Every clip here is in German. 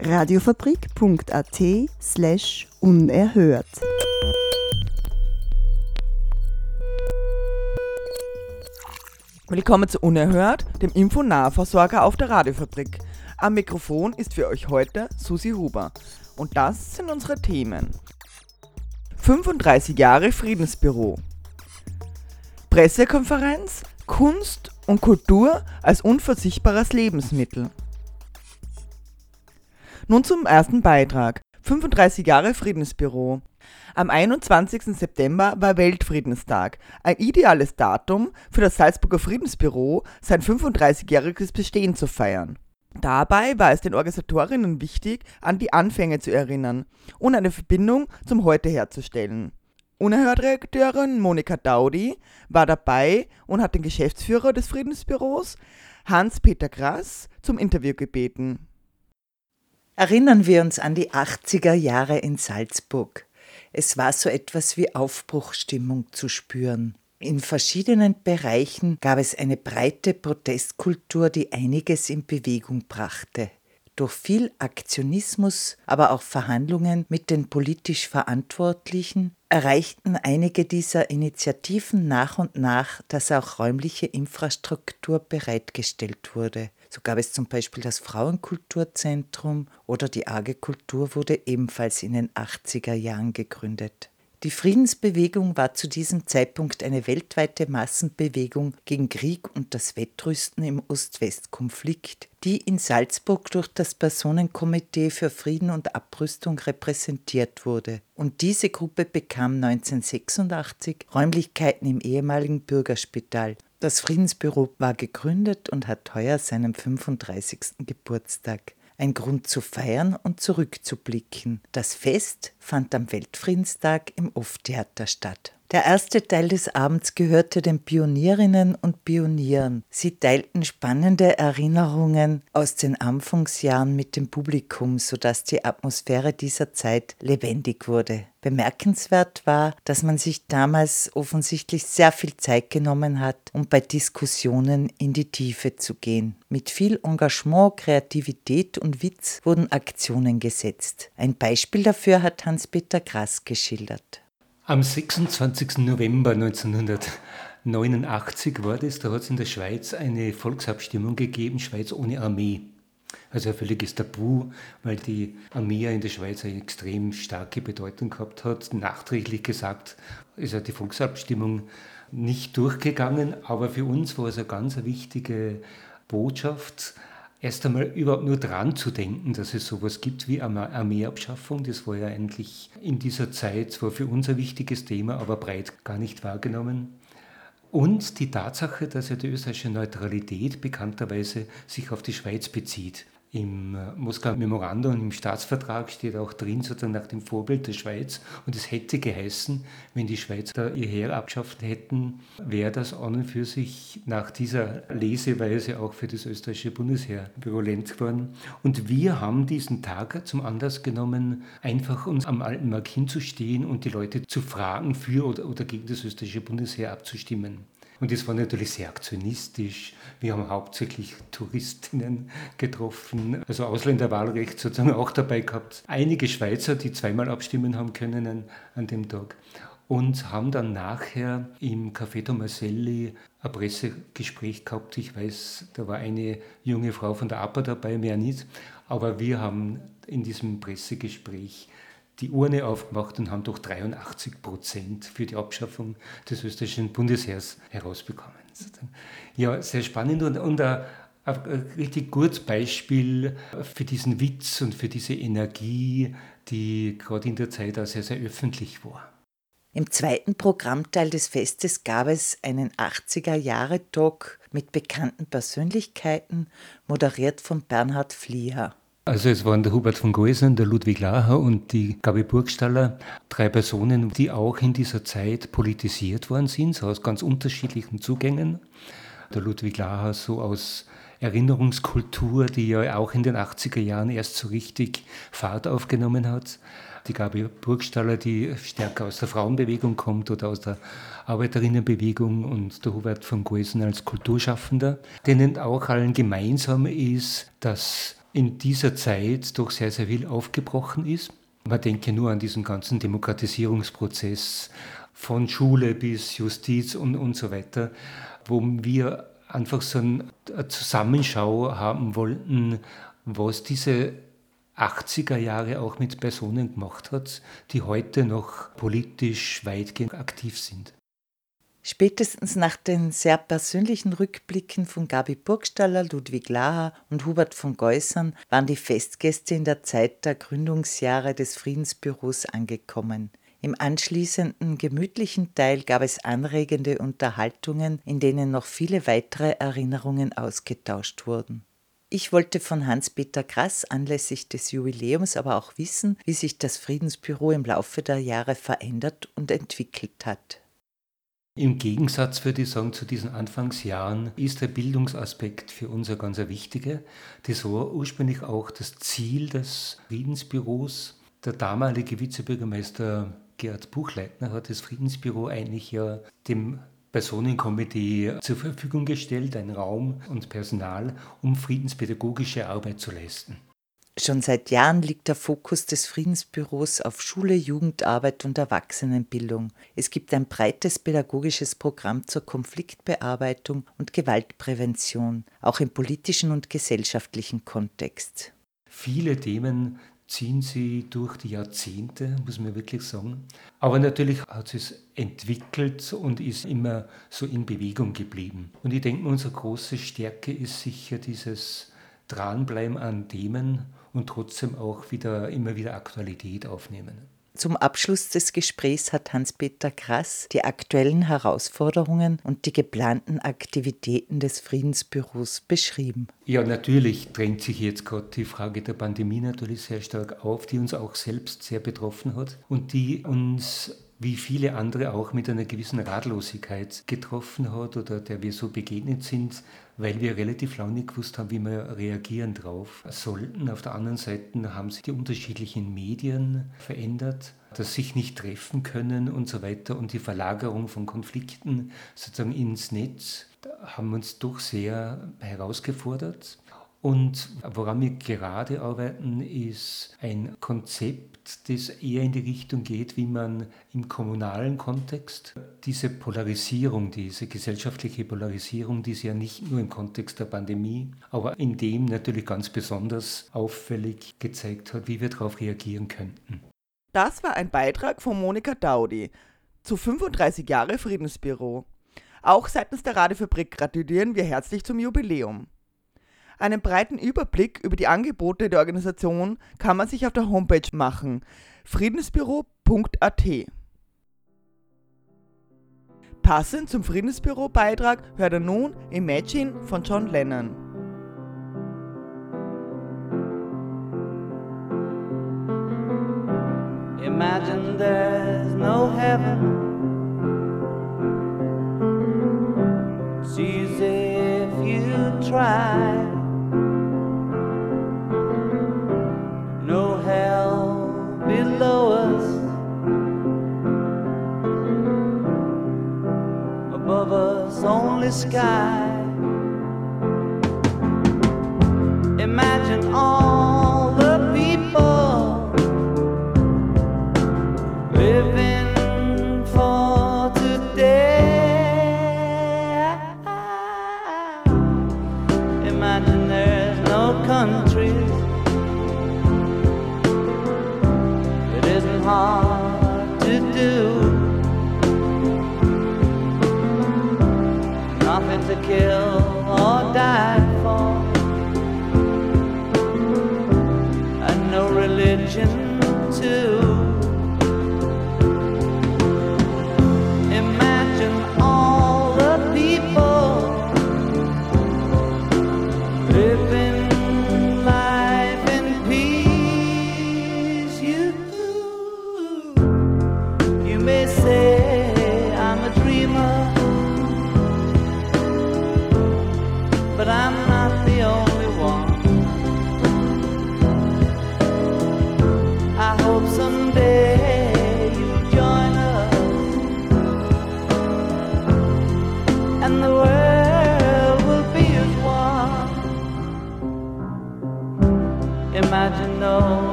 Radiofabrik.at slash unerhört. Willkommen zu Unerhört, dem Infonahversorger auf der Radiofabrik. Am Mikrofon ist für euch heute Susi Huber. Und das sind unsere Themen. 35 Jahre Friedensbüro. Pressekonferenz, Kunst und Kultur als unverzichtbares Lebensmittel. Nun zum ersten Beitrag. 35 Jahre Friedensbüro. Am 21. September war Weltfriedenstag, ein ideales Datum für das Salzburger Friedensbüro, sein 35-jähriges Bestehen zu feiern. Dabei war es den Organisatorinnen wichtig, an die Anfänge zu erinnern und eine Verbindung zum Heute herzustellen. Unerhört-Redakteurin Monika Daudi war dabei und hat den Geschäftsführer des Friedensbüros, Hans-Peter Grass, zum Interview gebeten. Erinnern wir uns an die 80er Jahre in Salzburg. Es war so etwas wie Aufbruchstimmung zu spüren. In verschiedenen Bereichen gab es eine breite Protestkultur, die einiges in Bewegung brachte. Durch viel Aktionismus, aber auch Verhandlungen mit den politisch Verantwortlichen erreichten einige dieser Initiativen nach und nach, dass auch räumliche Infrastruktur bereitgestellt wurde. So gab es zum Beispiel das Frauenkulturzentrum oder die Arge Kultur wurde ebenfalls in den 80er Jahren gegründet. Die Friedensbewegung war zu diesem Zeitpunkt eine weltweite Massenbewegung gegen Krieg und das Wettrüsten im Ost-West-Konflikt, die in Salzburg durch das Personenkomitee für Frieden und Abrüstung repräsentiert wurde. Und diese Gruppe bekam 1986 Räumlichkeiten im ehemaligen Bürgerspital. Das Friedensbüro war gegründet und hat heuer seinen 35. Geburtstag ein Grund zu feiern und zurückzublicken. Das Fest fand am Weltfriedenstag im Off-Theater statt. Der erste Teil des Abends gehörte den Pionierinnen und Pionieren. Sie teilten spannende Erinnerungen aus den Anfangsjahren mit dem Publikum, sodass die Atmosphäre dieser Zeit lebendig wurde. Bemerkenswert war, dass man sich damals offensichtlich sehr viel Zeit genommen hat, um bei Diskussionen in die Tiefe zu gehen. Mit viel Engagement, Kreativität und Witz wurden Aktionen gesetzt. Ein Beispiel dafür hat Hans-Peter Grass geschildert. Am 26. November 1989 war das, da hat es in der Schweiz eine Volksabstimmung gegeben, Schweiz ohne Armee. Also ein völliges Tabu, weil die Armee in der Schweiz eine extrem starke Bedeutung gehabt hat. Nachträglich gesagt ist ja die Volksabstimmung nicht durchgegangen, aber für uns war es eine ganz wichtige Botschaft, erst einmal überhaupt nur dran zu denken, dass es sowas gibt wie Armeeabschaffung. Das war ja eigentlich in dieser Zeit zwar für uns ein wichtiges Thema, aber breit gar nicht wahrgenommen. Und die Tatsache, dass ja die österreichische Neutralität bekannterweise sich auf die Schweiz bezieht. Im äh, Moskauer Memorandum und im Staatsvertrag steht auch drin, sozusagen nach dem Vorbild der Schweiz. Und es hätte geheißen, wenn die Schweiz da ihr Heer abgeschafft hätten, wäre das an und für sich nach dieser Leseweise auch für das österreichische Bundesheer virulent geworden. Und wir haben diesen Tag zum Anlass genommen, einfach uns am alten Markt hinzustehen und die Leute zu fragen, für oder gegen das österreichische Bundesheer abzustimmen. Und das war natürlich sehr aktionistisch. Wir haben hauptsächlich Touristinnen getroffen, also Ausländerwahlrecht sozusagen auch dabei gehabt. Einige Schweizer, die zweimal abstimmen haben können an dem Tag. Und haben dann nachher im Café Tomaselli ein Pressegespräch gehabt. Ich weiß, da war eine junge Frau von der APA dabei, mehr nicht. Aber wir haben in diesem Pressegespräch die Urne aufgemacht und haben doch 83 Prozent für die Abschaffung des österreichischen Bundesheers herausbekommen. Ja, sehr spannend und, und ein, ein richtig gutes Beispiel für diesen Witz und für diese Energie, die gerade in der Zeit auch sehr, sehr öffentlich war. Im zweiten Programmteil des Festes gab es einen 80er-Jahre-Talk mit bekannten Persönlichkeiten, moderiert von Bernhard Flieher. Also es waren der Hubert von Geusen, der Ludwig Laher und die Gabi Burgstaller, drei Personen, die auch in dieser Zeit politisiert worden sind, so aus ganz unterschiedlichen Zugängen. Der Ludwig Laher so aus Erinnerungskultur, die ja auch in den 80er Jahren erst so richtig Fahrt aufgenommen hat. Die Gabi Burgstaller, die stärker aus der Frauenbewegung kommt oder aus der Arbeiterinnenbewegung und der Hubert von Geusen als Kulturschaffender, denen auch allen gemeinsam ist, dass in dieser Zeit doch sehr, sehr viel aufgebrochen ist. Man denke nur an diesen ganzen Demokratisierungsprozess von Schule bis Justiz und, und so weiter, wo wir einfach so eine Zusammenschau haben wollten, was diese 80er Jahre auch mit Personen gemacht hat, die heute noch politisch weitgehend aktiv sind. Spätestens nach den sehr persönlichen Rückblicken von Gabi Burgstaller, Ludwig Laher und Hubert von Geusern waren die Festgäste in der Zeit der Gründungsjahre des Friedensbüros angekommen. Im anschließenden gemütlichen Teil gab es anregende Unterhaltungen, in denen noch viele weitere Erinnerungen ausgetauscht wurden. Ich wollte von Hans-Peter Krass anlässlich des Jubiläums aber auch wissen, wie sich das Friedensbüro im Laufe der Jahre verändert und entwickelt hat. Im Gegensatz, würde ich sagen, zu diesen Anfangsjahren ist der Bildungsaspekt für uns ein ganz wichtiger. Das war ursprünglich auch das Ziel des Friedensbüros. Der damalige Vizebürgermeister Gerhard Buchleitner hat das Friedensbüro eigentlich ja dem Personenkomitee zur Verfügung gestellt, ein Raum und Personal, um friedenspädagogische Arbeit zu leisten. Schon seit Jahren liegt der Fokus des Friedensbüros auf Schule, Jugendarbeit und Erwachsenenbildung. Es gibt ein breites pädagogisches Programm zur Konfliktbearbeitung und Gewaltprävention, auch im politischen und gesellschaftlichen Kontext. Viele Themen ziehen sie durch die Jahrzehnte, muss man wirklich sagen. Aber natürlich hat es entwickelt und ist immer so in Bewegung geblieben. Und ich denke, unsere große Stärke ist sicher dieses Dranbleiben an Themen und trotzdem auch wieder immer wieder Aktualität aufnehmen. Zum Abschluss des Gesprächs hat Hans-Peter Krass die aktuellen Herausforderungen und die geplanten Aktivitäten des Friedensbüros beschrieben. Ja, natürlich drängt sich jetzt gerade die Frage der Pandemie natürlich sehr stark auf, die uns auch selbst sehr betroffen hat und die uns wie viele andere auch mit einer gewissen Ratlosigkeit getroffen hat oder der wir so begegnet sind, weil wir relativ lange nicht gewusst haben, wie wir reagieren drauf sollten. Auf der anderen Seite haben sich die unterschiedlichen Medien verändert, das sich nicht treffen können und so weiter und die Verlagerung von Konflikten sozusagen ins Netz haben uns doch sehr herausgefordert. Und woran wir gerade arbeiten, ist ein Konzept, das eher in die Richtung geht, wie man im kommunalen Kontext diese Polarisierung, diese gesellschaftliche Polarisierung, die es ja nicht nur im Kontext der Pandemie, aber in dem natürlich ganz besonders auffällig gezeigt hat, wie wir darauf reagieren könnten. Das war ein Beitrag von Monika Daudi zu 35 Jahre Friedensbüro. Auch seitens der Radiofabrik gratulieren wir herzlich zum Jubiläum. Einen breiten Überblick über die Angebote der Organisation kann man sich auf der Homepage machen friedensbüro.at. Passend zum Friedensbüro-Beitrag hört er nun Imagine von John Lennon. Imagine there's no heaven. It's easy if you try. Only sky. Imagine all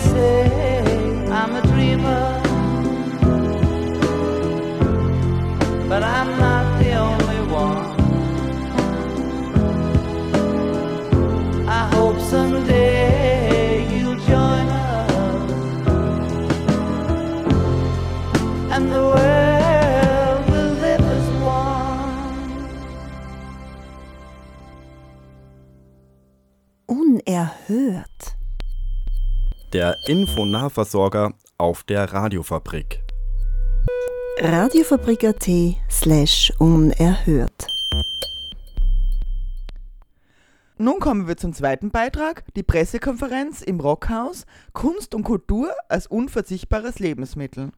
say Infonahversorger auf der Radiofabrik. Radiofabrik.at slash unerhört. Nun kommen wir zum zweiten Beitrag, die Pressekonferenz im Rockhaus, Kunst und Kultur als unverzichtbares Lebensmittel.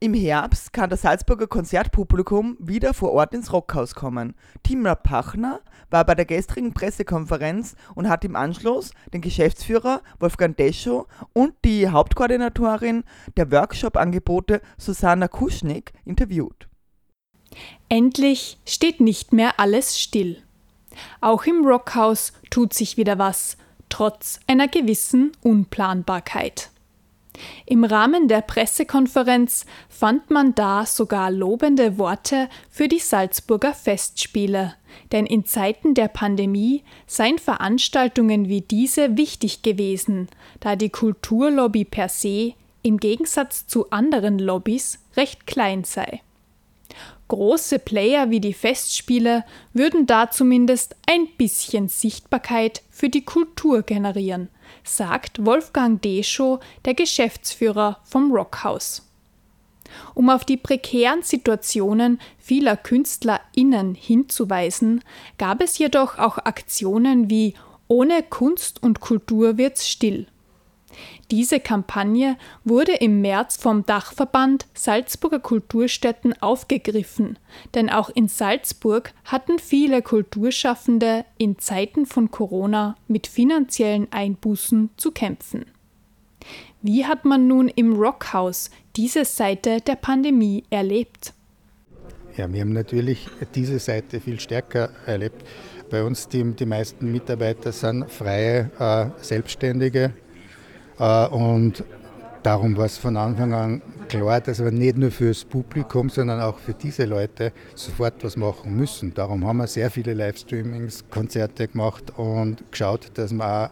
Im Herbst kann das Salzburger Konzertpublikum wieder vor Ort ins Rockhaus kommen. Timra Pachner war bei der gestrigen Pressekonferenz und hat im Anschluss den Geschäftsführer Wolfgang Deschow und die Hauptkoordinatorin der Workshop-Angebote Susanna Kuschnick interviewt. Endlich steht nicht mehr alles still. Auch im Rockhaus tut sich wieder was, trotz einer gewissen Unplanbarkeit. Im Rahmen der Pressekonferenz fand man da sogar lobende Worte für die Salzburger Festspiele, denn in Zeiten der Pandemie seien Veranstaltungen wie diese wichtig gewesen, da die Kulturlobby per se im Gegensatz zu anderen Lobbys recht klein sei. Große Player wie die Festspiele würden da zumindest ein bisschen Sichtbarkeit für die Kultur generieren, sagt Wolfgang Deschow, der Geschäftsführer vom Rockhaus. Um auf die prekären Situationen vieler KünstlerInnen hinzuweisen, gab es jedoch auch Aktionen wie Ohne Kunst und Kultur wird's still. Diese Kampagne wurde im März vom Dachverband Salzburger Kulturstätten aufgegriffen, denn auch in Salzburg hatten viele Kulturschaffende in Zeiten von Corona mit finanziellen Einbußen zu kämpfen. Wie hat man nun im Rockhaus diese Seite der Pandemie erlebt? Ja, wir haben natürlich diese Seite viel stärker erlebt. Bei uns die, die meisten Mitarbeiter sind freie äh, Selbstständige und darum war es von Anfang an klar, dass wir nicht nur für das Publikum, sondern auch für diese Leute sofort was machen müssen. Darum haben wir sehr viele Livestreamings, Konzerte gemacht und geschaut, dass wir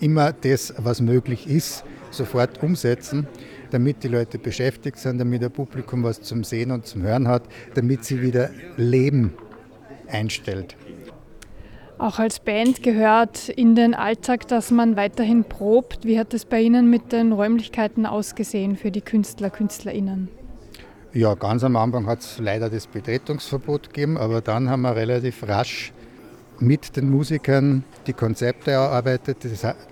immer das, was möglich ist, sofort umsetzen, damit die Leute beschäftigt sind, damit das Publikum was zum Sehen und zum Hören hat, damit sie wieder Leben einstellt. Auch als Band gehört in den Alltag, dass man weiterhin probt. Wie hat es bei Ihnen mit den Räumlichkeiten ausgesehen für die Künstler, KünstlerInnen? Ja, ganz am Anfang hat es leider das Betretungsverbot gegeben, aber dann haben wir relativ rasch mit den Musikern die Konzepte erarbeitet.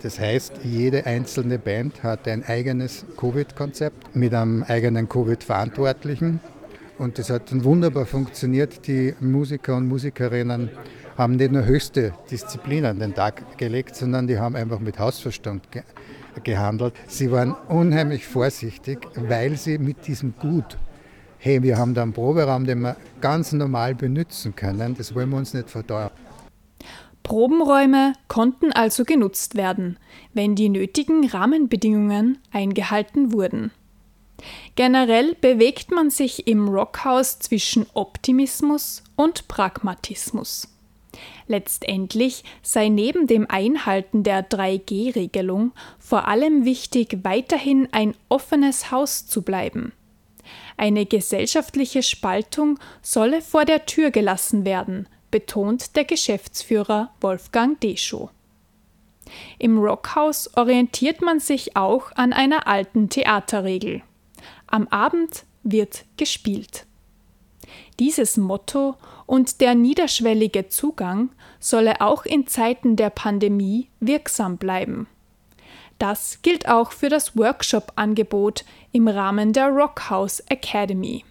Das, heißt, jede einzelne Band hat ein eigenes Covid-Konzept mit einem eigenen Covid-Verantwortlichen. Und das hat dann wunderbar funktioniert. Die Musiker und Musikerinnen haben nicht nur höchste Disziplin an den Tag gelegt, sondern die haben einfach mit Hausverstand ge gehandelt. Sie waren unheimlich vorsichtig, weil sie mit diesem Gut, hey, wir haben da einen Proberaum, den wir ganz normal benutzen können, das wollen wir uns nicht verteuern. Probenräume konnten also genutzt werden, wenn die nötigen Rahmenbedingungen eingehalten wurden. Generell bewegt man sich im Rockhaus zwischen Optimismus und Pragmatismus. Letztendlich sei neben dem Einhalten der 3G-Regelung vor allem wichtig, weiterhin ein offenes Haus zu bleiben. Eine gesellschaftliche Spaltung solle vor der Tür gelassen werden, betont der Geschäftsführer Wolfgang Deschow. Im Rockhaus orientiert man sich auch an einer alten Theaterregel. Am Abend wird gespielt. Dieses Motto und der niederschwellige Zugang solle auch in Zeiten der Pandemie wirksam bleiben. Das gilt auch für das Workshop-Angebot im Rahmen der Rockhouse Academy.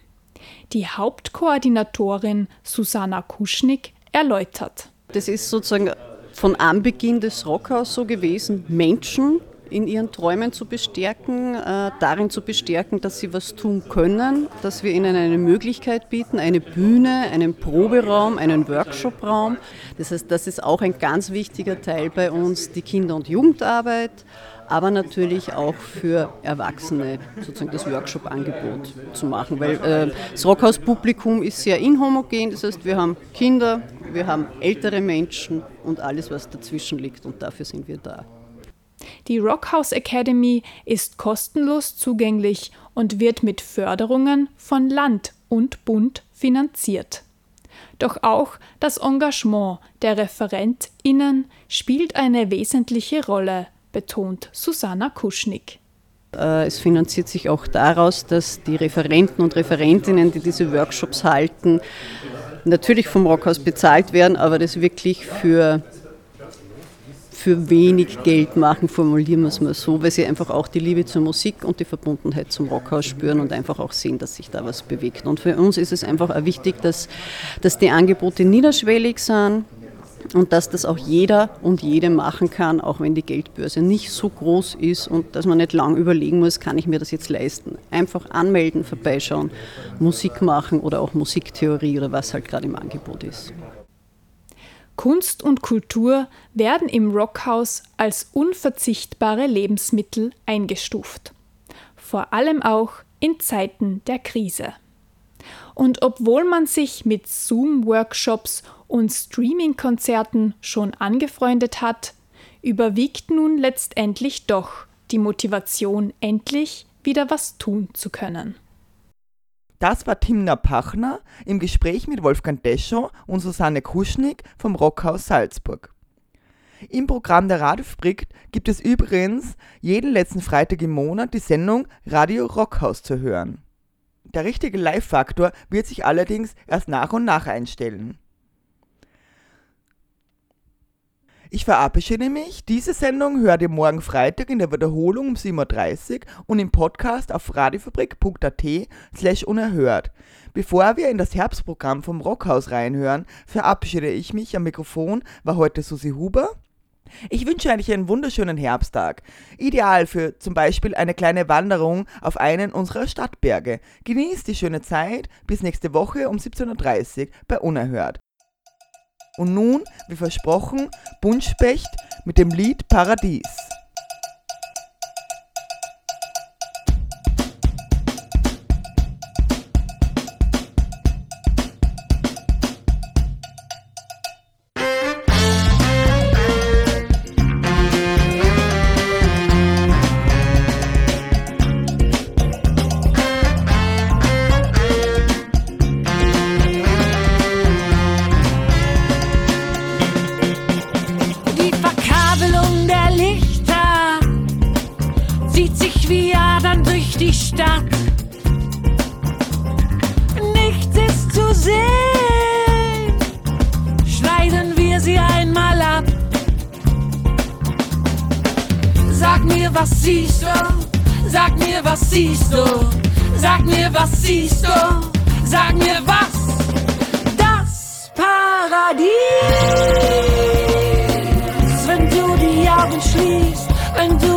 Die Hauptkoordinatorin Susanna Kuschnick erläutert. Das ist sozusagen von Anbeginn des Rockhaus so gewesen, Menschen in ihren Träumen zu bestärken, äh, darin zu bestärken, dass sie was tun können, dass wir ihnen eine Möglichkeit bieten, eine Bühne, einen Proberaum, einen Workshopraum. Das heißt, das ist auch ein ganz wichtiger Teil bei uns, die Kinder- und Jugendarbeit aber natürlich auch für Erwachsene sozusagen das Workshop-Angebot zu machen, weil äh, das Rockhaus-Publikum ist sehr inhomogen, das heißt wir haben Kinder, wir haben ältere Menschen und alles, was dazwischen liegt und dafür sind wir da. Die Rockhouse Academy ist kostenlos zugänglich und wird mit Förderungen von Land und Bund finanziert. Doch auch das Engagement der ReferentInnen spielt eine wesentliche Rolle betont Susanna Kuschnick. Äh, es finanziert sich auch daraus, dass die Referenten und Referentinnen, die diese Workshops halten, natürlich vom Rockhaus bezahlt werden, aber das wirklich für, für wenig Geld machen, formulieren wir es mal so, weil sie einfach auch die Liebe zur Musik und die Verbundenheit zum Rockhaus spüren und einfach auch sehen, dass sich da was bewegt. Und für uns ist es einfach auch wichtig, dass, dass die Angebote niederschwellig sind, und dass das auch jeder und jede machen kann, auch wenn die Geldbörse nicht so groß ist und dass man nicht lang überlegen muss, kann ich mir das jetzt leisten. Einfach anmelden, vorbeischauen, Musik machen oder auch Musiktheorie oder was halt gerade im Angebot ist. Kunst und Kultur werden im Rockhaus als unverzichtbare Lebensmittel eingestuft. Vor allem auch in Zeiten der Krise. Und obwohl man sich mit Zoom-Workshops und Streaming-Konzerten schon angefreundet hat, überwiegt nun letztendlich doch die Motivation, endlich wieder was tun zu können. Das war Timna Pachner im Gespräch mit Wolfgang Deschow und Susanne Kuschnick vom Rockhaus Salzburg. Im Programm der Radiofabrik gibt es übrigens jeden letzten Freitag im Monat die Sendung Radio Rockhaus zu hören. Der richtige Live-Faktor wird sich allerdings erst nach und nach einstellen. Ich verabschiede mich. Diese Sendung hört ihr morgen Freitag in der Wiederholung um 7.30 Uhr und im Podcast auf radiofabrik.at slash unerhört. Bevor wir in das Herbstprogramm vom Rockhaus reinhören, verabschiede ich mich. Am Mikrofon war heute Susi Huber. Ich wünsche euch einen wunderschönen Herbsttag. Ideal für zum Beispiel eine kleine Wanderung auf einen unserer Stadtberge. Genießt die schöne Zeit. Bis nächste Woche um 17.30 Uhr bei Unerhört. Und nun, wie versprochen, Buntspecht mit dem Lied Paradies. siehst du? Sag mir, was siehst du? Sag mir, was siehst du? Sag mir, was? Das Paradies, wenn du die Augen schließt, wenn du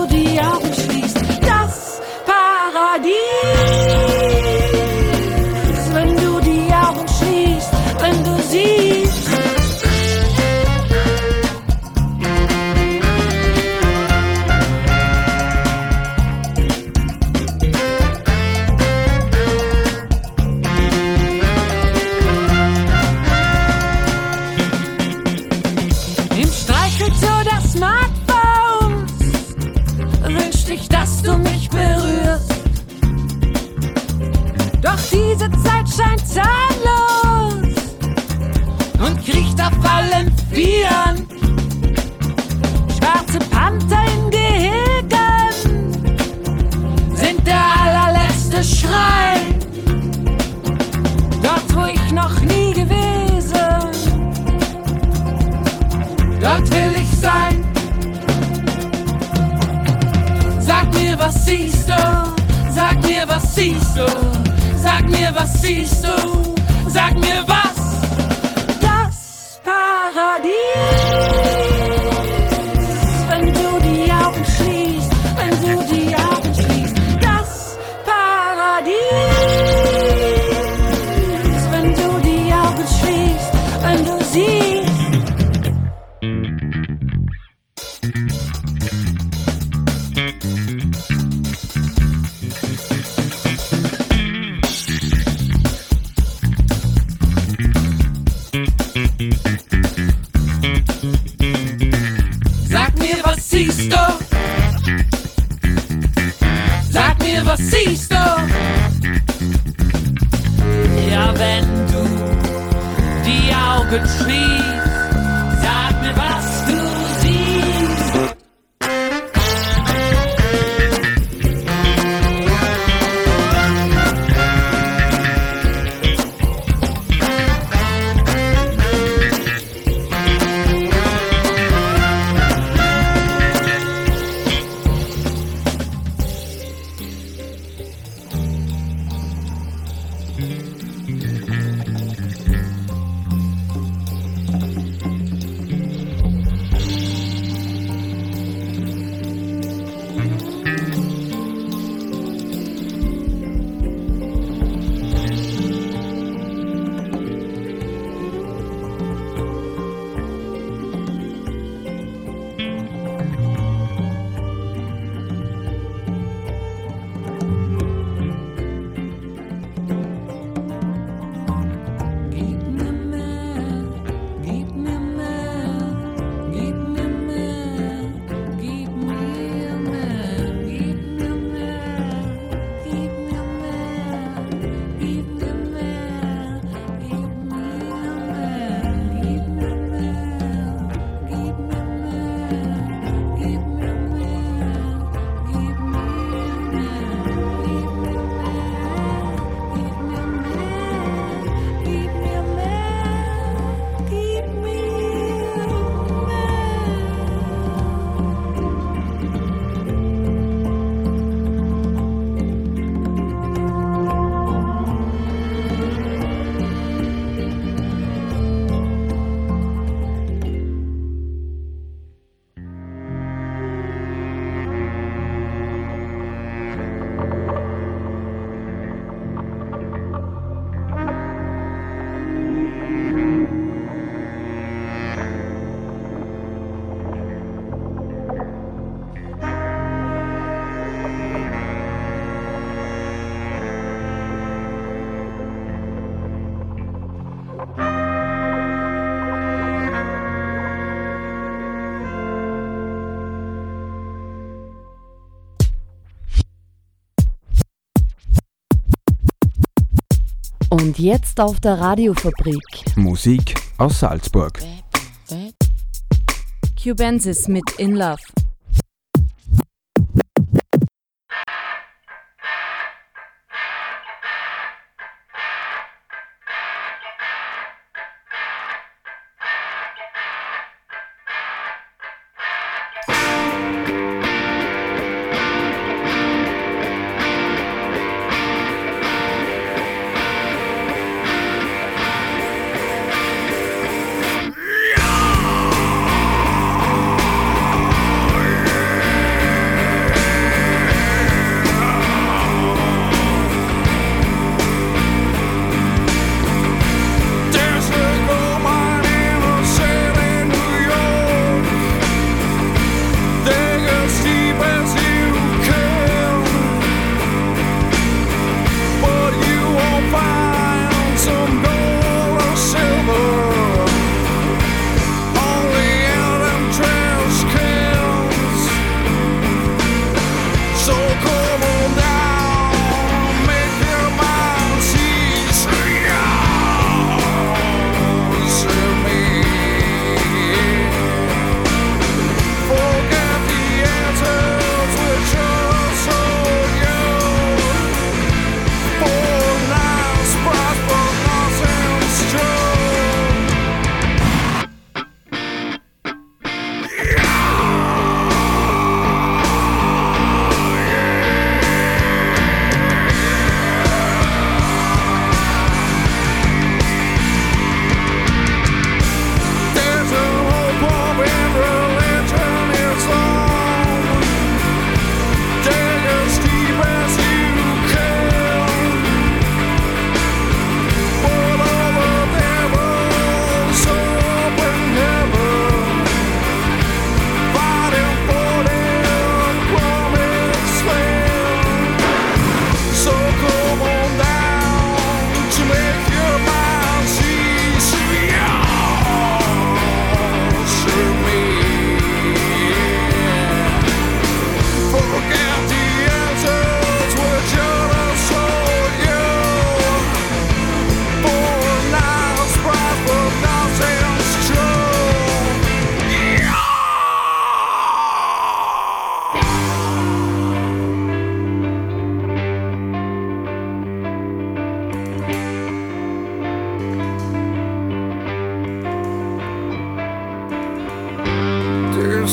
Schrei. Dort, wo ich Und jetzt auf der Radiofabrik. Musik aus Salzburg. Cubensis mit In Love.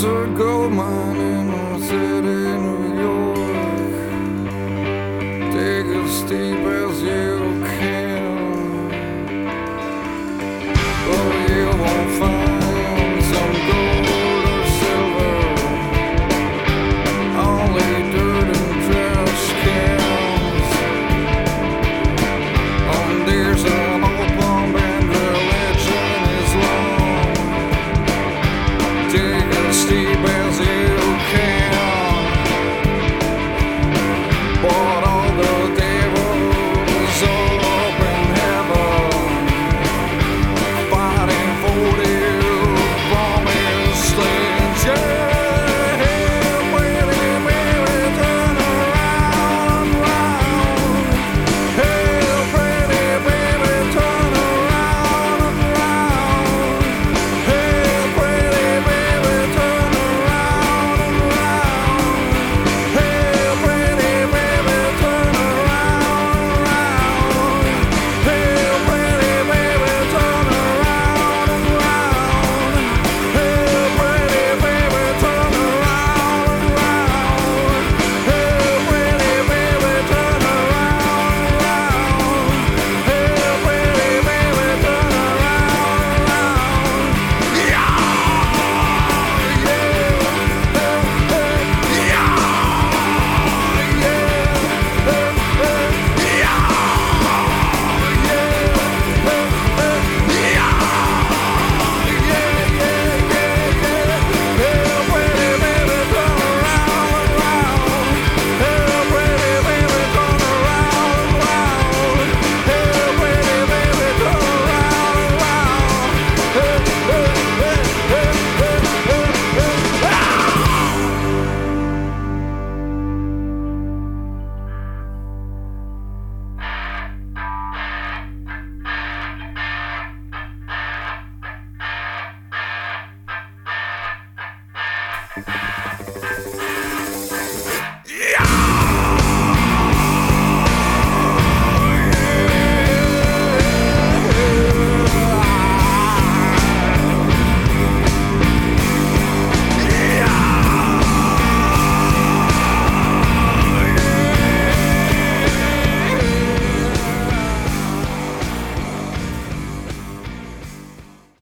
A gold mine in the city, New York. Deep as you.